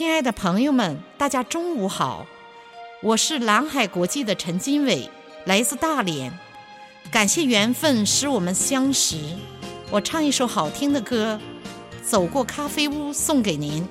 亲爱的朋友们，大家中午好，我是蓝海国际的陈金伟，来自大连。感谢缘分使我们相识，我唱一首好听的歌《走过咖啡屋》送给您。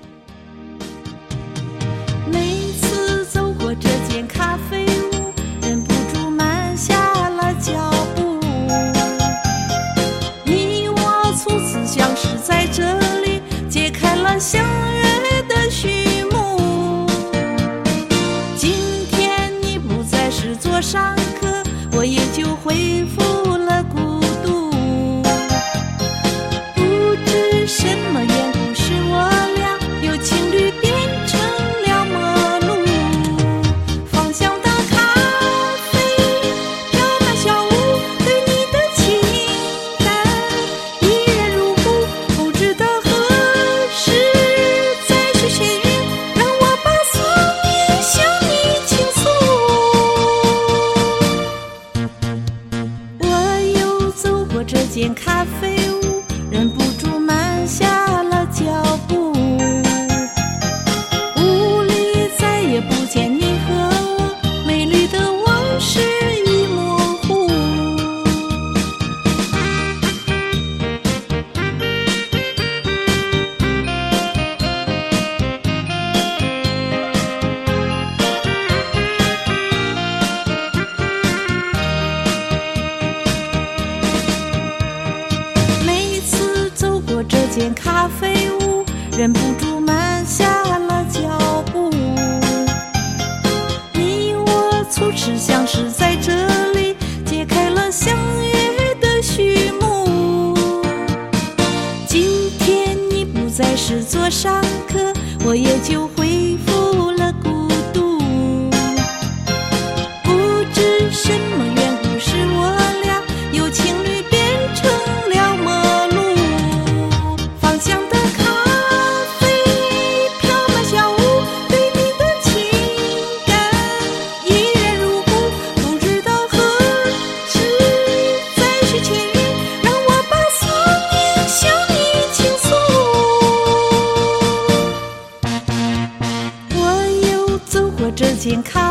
这间咖啡屋，忍不间咖啡屋，忍不住慢下了脚步。你我初次相识在这里，揭开了相约的序幕。今天你不再是座上客，我也就恢事情看